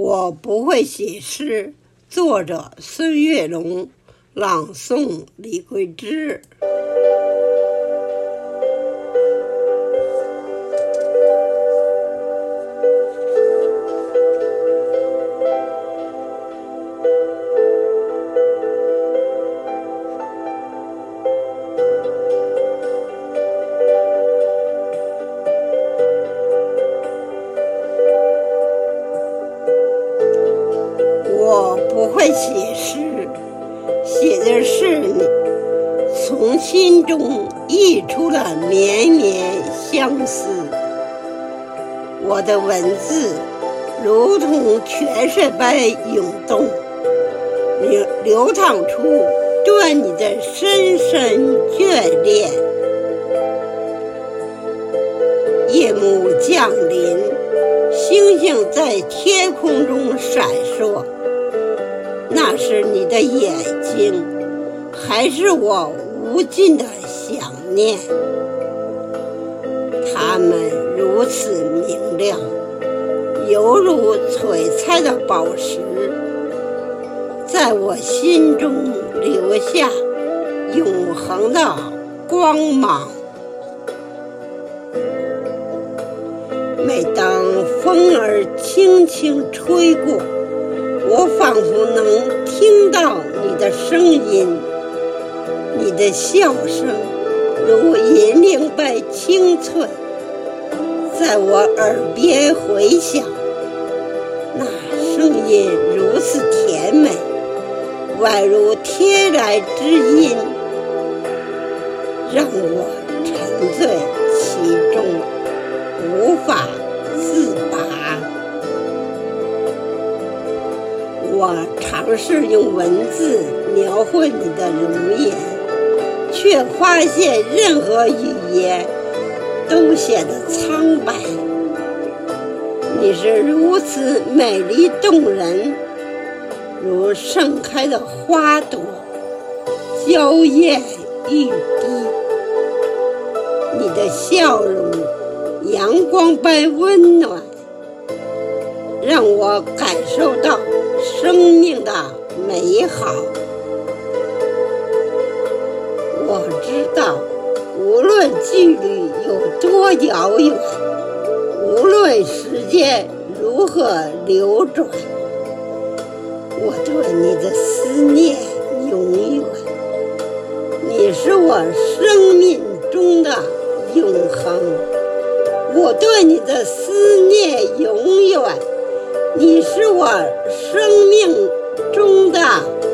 我不会写诗。作者：孙月龙，朗诵：李桂枝。不会写诗，写的是你从心中溢出的绵绵相思。我的文字如同泉水般涌动，流流淌出对你的深深眷恋。夜幕降临，星星在天空中闪烁。那是你的眼睛，还是我无尽的想念？它们如此明亮，犹如璀璨的宝石，在我心中留下永恒的光芒。每当风儿轻轻吹过，我仿佛能听到你的声音，你的笑声如银铃般清脆，在我耳边回响。那声音如此甜美，宛如天然之音，让我沉醉我尝试用文字描绘你的容颜，却发现任何语言都显得苍白。你是如此美丽动人，如盛开的花朵，娇艳欲滴。你的笑容，阳光般温暖，让我感受到。生命的美好，我知道，无论距离有多遥远，无论时间如何流转，我对你的思念永远。你是我生命中的永恒，我对你的思念永远。你是我生命中的。